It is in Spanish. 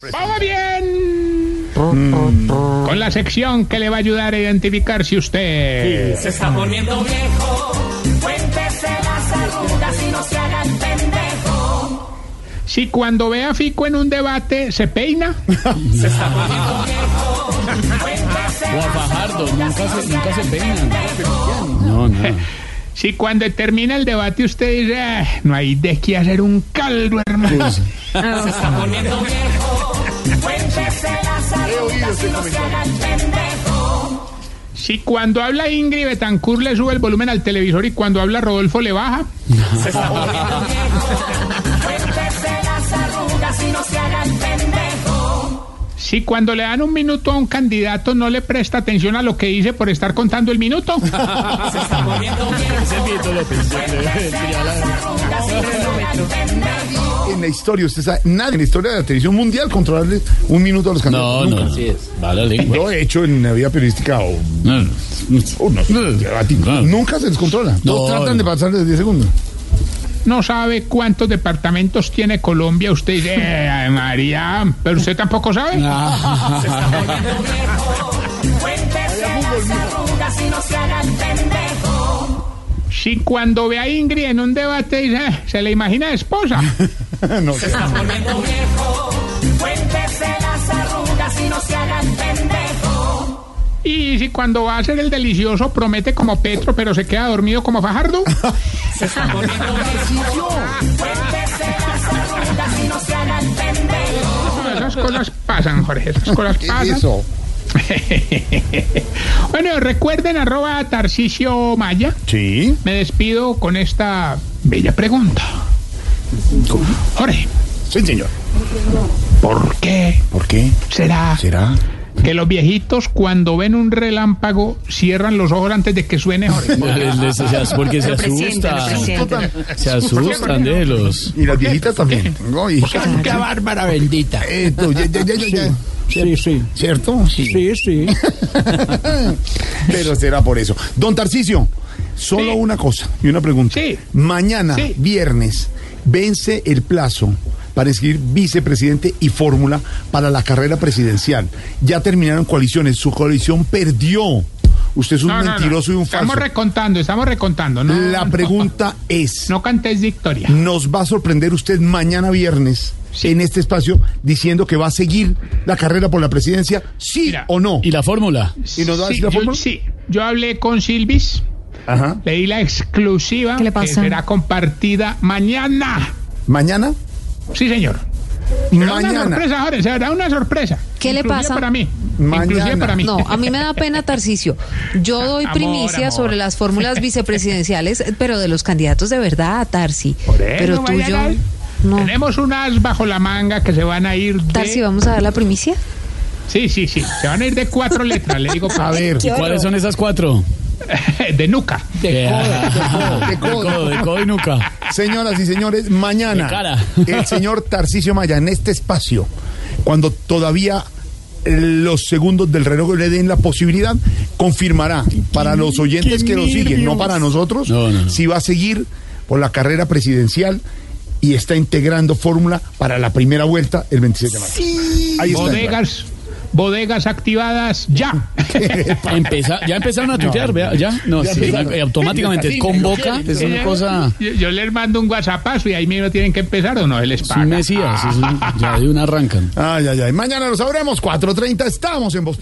¡Vamos bien! Con la sección que le va a ayudar a identificar si usted... Se está poniendo viejo, cuéntese las arrugas y no se haga el pendejo. Si cuando ve a Fico en un debate se peina. Se está poniendo viejo, cuéntese O a Fajardo, nunca se, nunca se peinan. No, no. Si cuando termina el debate usted dice, "Ah, no hay de qué hacer un caldo, hermano. Se está poniendo viejo, Si cuando habla Ingrid Betancourt le sube el volumen al televisor y cuando habla Rodolfo le baja. Se está Si cuando le dan un minuto a un candidato no le presta atención a lo que dice por estar contando el minuto. Se está poniendo no en la historia, usted sabe, nadie en la historia de la televisión mundial controlarle un minuto a los No, candidatos. no. Nunca. Así es. Va la lengua. Lo he hecho en la vida periodística o, No, no. no. No. Nunca se les controla. Todos No, tratan de no. pasar de 10 segundos. No sabe cuántos departamentos tiene Colombia. Usted dice, "Eh, María, pero usted tampoco sabe. No se pendejo. Si cuando ve a Ingrid en un debate dice, "Eh, se le imagina esposa. no Se sé. está poniendo viejo. Y si cuando va a hacer el delicioso promete como Petro, pero se queda dormido como Fajardo. Se está. Esas cosas pasan, Jorge. Esas cosas ¿Qué pasan. es eso? bueno, recuerden arroba Tarcicio Maya. Sí. Me despido con esta bella pregunta. Jorge, Sí, señor. ¿por qué ¿Por qué? será ¿Será? Que los viejitos cuando ven un relámpago cierran los ojos antes de que suene, Jorge? Porque se asustan. Se asustan de los. Y las viejitas también. Oye, Qué bárbara bendita. esto, ya, ya, ya, ya, ya. Sí, sí. ¿Cierto? Sí, sí. Pero será por eso. Don Tarcicio, solo Sí. una cosa y una pregunta. Sí. Mañana, Sí. viernes, vence el plazo para escribir vicepresidente y fórmula para la carrera presidencial. Ya terminaron coaliciones, su coalición perdió. Usted es un No, no, no. mentiroso y un Estamos falso. recontando, estamos recontando. No, La no, pregunta es, No cantes victoria. ¿nos va a sorprender usted mañana viernes en este espacio diciendo que va a seguir la carrera por la presidencia, sí Mira. o no? ¿Y la fórmula? ¿Y nos va a Sí, decir la yo, fórmula? sí, yo hablé con Silvis, Ajá. le di la exclusiva ¿Qué le que pasa? será compartida mañana. ¿Mañana? Sí, señor. Será Una Mañana. sorpresa, Jorge, será una sorpresa. ¿Qué le Inclusive pasa? para mí. Mañana. Inclusive para mí. No, a mí me da pena, Tarcicio. Yo doy Amor, primicia amor. sobre las fórmulas vicepresidenciales, pero de los candidatos de verdad, Tarsi. Por eso, Pero tú yo. No. Tenemos unas bajo la manga que se van a ir de... Tarsi, ¿vamos a dar la primicia? Sí, sí, sí. Se van a ir de cuatro letras, le digo. A ver, ¿Y cuáles son esas cuatro? de nuca. De codo, de De codo. de codo y nuca. señoras y señores, mañana De el señor Tarcisio Maya en este espacio, cuando todavía eh, los segundos del reloj le den la posibilidad, confirmará para los oyentes que lo siguen, no para nosotros, No, no, no. si va a seguir por la carrera presidencial y está integrando fórmula para la primera vuelta el 26 de. Ahí está. Bodegas, bodegas activadas ya. Empeza- ya empezaron a tuitear, vea, ya. No, Ya sí, empezaron. eh, automáticamente convoca, es una cosa. Yo, yo les mando un whatsappazo y ahí mismo tienen que empezar o no, él les Es paga. un mesías, es un- ya de una arrancan. Ay, ay, ay. Mañana lo sabremos, 4.30, estamos en Voz.